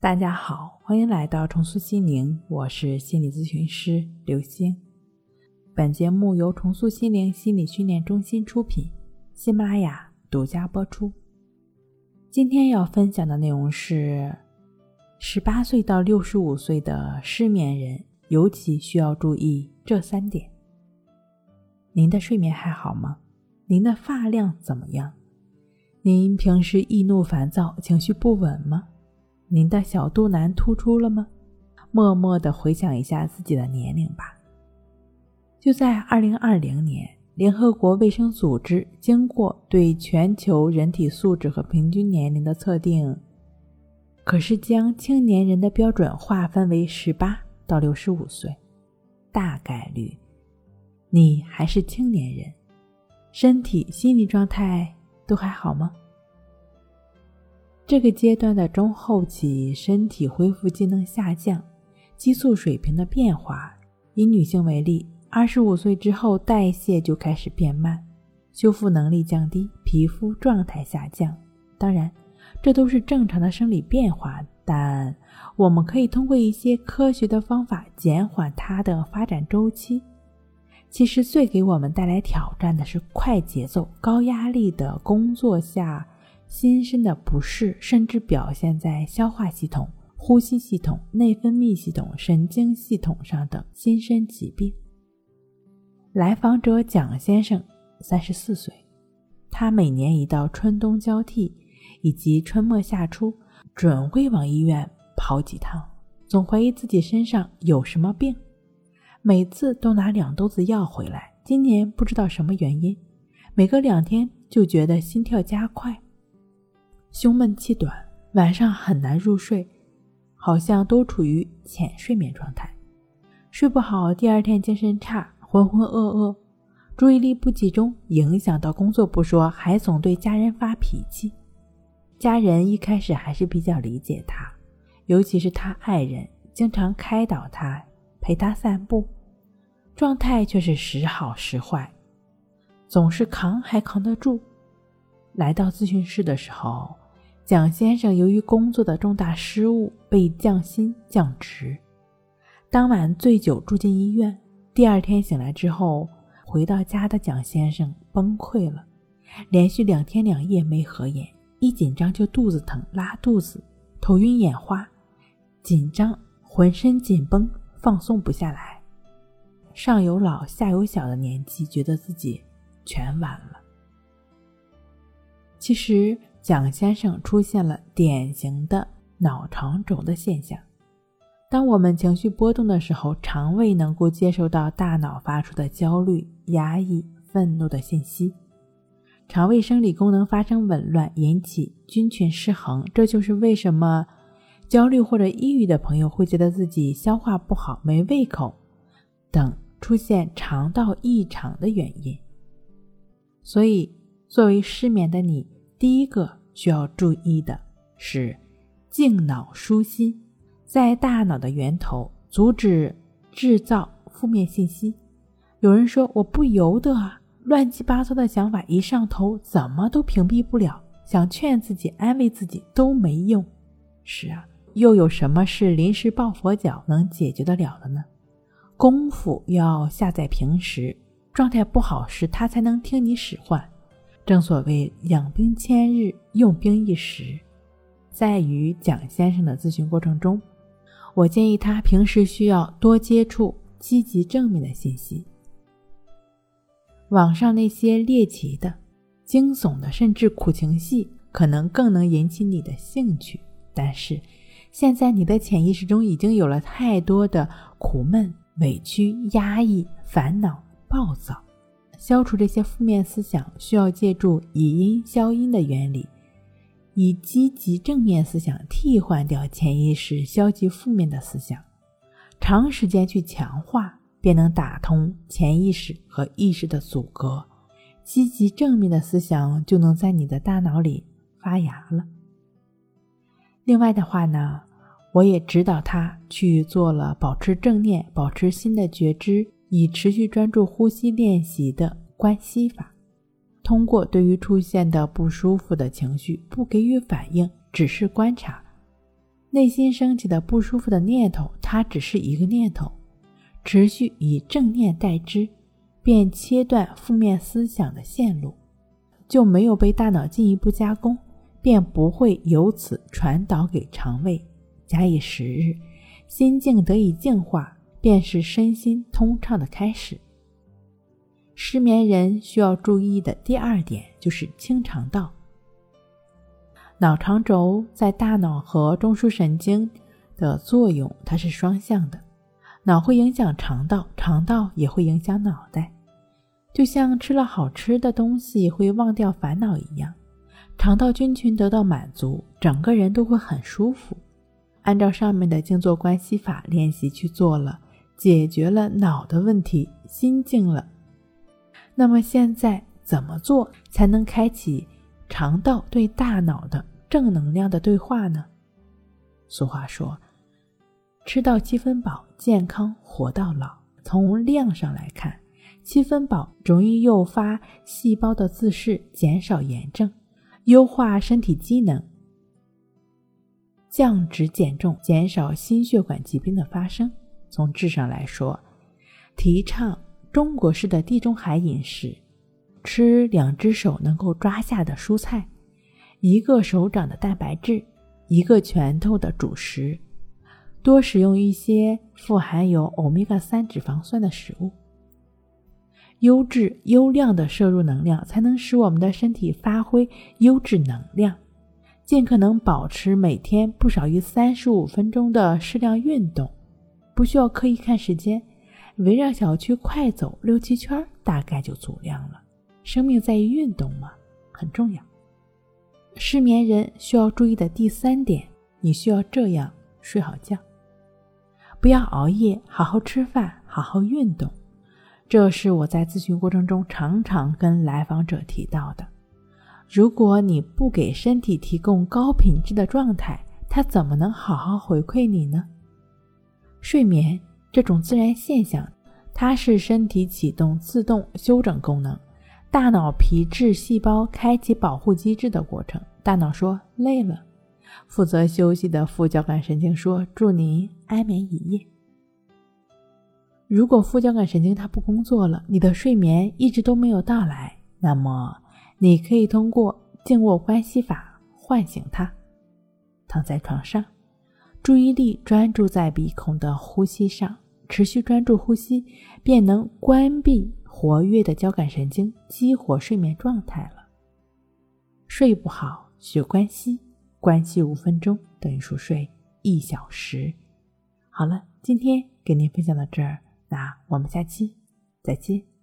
大家好，欢迎来到重塑心灵，我是心理咨询师刘星。本节目由重塑心灵心理训练中心出品，喜马拉雅独家播出。今天要分享的内容是：十八岁到六十五岁的失眠人，尤其需要注意这三点。您的睡眠还好吗？您的发量怎么样？您平时易怒烦躁，情绪不稳吗？您的小肚腩突出了吗？默默的回想一下自己的年龄吧。就在二零二零年，联合国卫生组织经过对全球人体素质和平均年龄的测定，可是将青年人的标准划分为十八到六十五岁，大概率你还是青年人，身体、心理状态都还好吗？这个阶段的中后期，身体恢复机能下降，激素水平的变化。以女性为例，二十五岁之后，代谢就开始变慢，修复能力降低，皮肤状态下降。当然，这都是正常的生理变化，但我们可以通过一些科学的方法减缓它的发展周期。其实，最给我们带来挑战的是快节奏、高压力的工作下。心身的不适，甚至表现在消化系统、呼吸系统、内分泌系统、神经系统上等心身疾病。来访者蒋先生，三十四岁，他每年一到春冬交替以及春末夏初，准会往医院跑几趟，总怀疑自己身上有什么病，每次都拿两兜子药回来。今年不知道什么原因，每隔两天就觉得心跳加快。胸闷气短，晚上很难入睡，好像都处于浅睡眠状态，睡不好，第二天精神差，浑浑噩噩，注意力不集中，影响到工作不说，还总对家人发脾气。家人一开始还是比较理解他，尤其是他爱人，经常开导他，陪他散步，状态却是时好时坏，总是扛还扛得住。来到咨询室的时候，蒋先生由于工作的重大失误被降薪降职，当晚醉酒住进医院。第二天醒来之后，回到家的蒋先生崩溃了，连续两天两夜没合眼，一紧张就肚子疼、拉肚子、头晕眼花，紧张浑身紧绷，放松不下来。上有老下有小的年纪，觉得自己全完了。其实，蒋先生出现了典型的脑肠肿的现象。当我们情绪波动的时候，肠胃能够接收到大脑发出的焦虑、压抑、愤怒的信息，肠胃生理功能发生紊乱，引起菌群失衡。这就是为什么焦虑或者抑郁的朋友会觉得自己消化不好、没胃口等出现肠道异常的原因。所以。作为失眠的你，第一个需要注意的是静脑舒心，在大脑的源头阻止制造负面信息。有人说我不由得啊，乱七八糟的想法一上头，怎么都屏蔽不了，想劝自己、安慰自己都没用。是啊，又有什么是临时抱佛脚能解决得了的呢？功夫要下在平时，状态不好时，他才能听你使唤。正所谓养兵千日，用兵一时。在与蒋先生的咨询过程中，我建议他平时需要多接触积极正面的信息。网上那些猎奇的、惊悚的，甚至苦情戏，可能更能引起你的兴趣。但是，现在你的潜意识中已经有了太多的苦闷、委屈、压抑、烦恼、暴躁。消除这些负面思想，需要借助以阴消阴的原理，以积极正面思想替换掉潜意识消极负面的思想，长时间去强化，便能打通潜意识和意识的阻隔，积极正面的思想就能在你的大脑里发芽了。另外的话呢，我也指导他去做了保持正念、保持心的觉知。以持续专注呼吸练习的关系法，通过对于出现的不舒服的情绪不给予反应，只是观察，内心升起的不舒服的念头，它只是一个念头，持续以正念代之，便切断负面思想的线路，就没有被大脑进一步加工，便不会由此传导给肠胃。假以时日，心境得以净化，便是身心通畅的开始。失眠人需要注意的第二点就是清肠道。脑肠轴在大脑和中枢神经的作用，它是双向的。脑会影响肠道，肠道也会影响脑袋。就像吃了好吃的东西会忘掉烦恼一样，肠道菌群得到满足，整个人都会很舒服。按照上面的静坐关系法练习去做了，解决了脑的问题，心静了。那么现在怎么做才能开启？肠道对大脑的正能量的对话呢？俗话说：“吃到七分饱，健康活到老。”从量上来看，七分饱容易诱发细胞的自噬，减少炎症，优化身体机能，降脂减重，减少心血管疾病的发生。从质上来说，提倡中国式的地中海饮食。吃两只手能够抓下的蔬菜，一个手掌的蛋白质，一个拳头的主食，多使用一些富含有欧米伽三脂肪酸的食物，优质优量的摄入能量，才能使我们的身体发挥优质能量。尽可能保持每天不少于三十五分钟的适量运动，不需要刻意看时间，围绕小区快走六七圈，大概就足量了。生命在于运动嘛，很重要。失眠人需要注意的第三点，你需要这样睡好觉，不要熬夜，好好吃饭，好好运动。这是我在咨询过程中常常跟来访者提到的。如果你不给身体提供高品质的状态，它怎么能好好回馈你呢？睡眠这种自然现象，它是身体启动自动休整功能。大脑皮质细胞开启保护机制的过程。大脑说累了，负责休息的副交感神经说祝您安眠一夜。如果副交感神经它不工作了，你的睡眠一直都没有到来，那么你可以通过静卧关系法唤醒它。躺在床上，注意力专注在鼻孔的呼吸上，持续专注呼吸，便能关闭。活跃的交感神经激活睡眠状态了。睡不好学关息，关息五分钟等于熟睡一小时。好了，今天给您分享到这儿，那我们下期再见。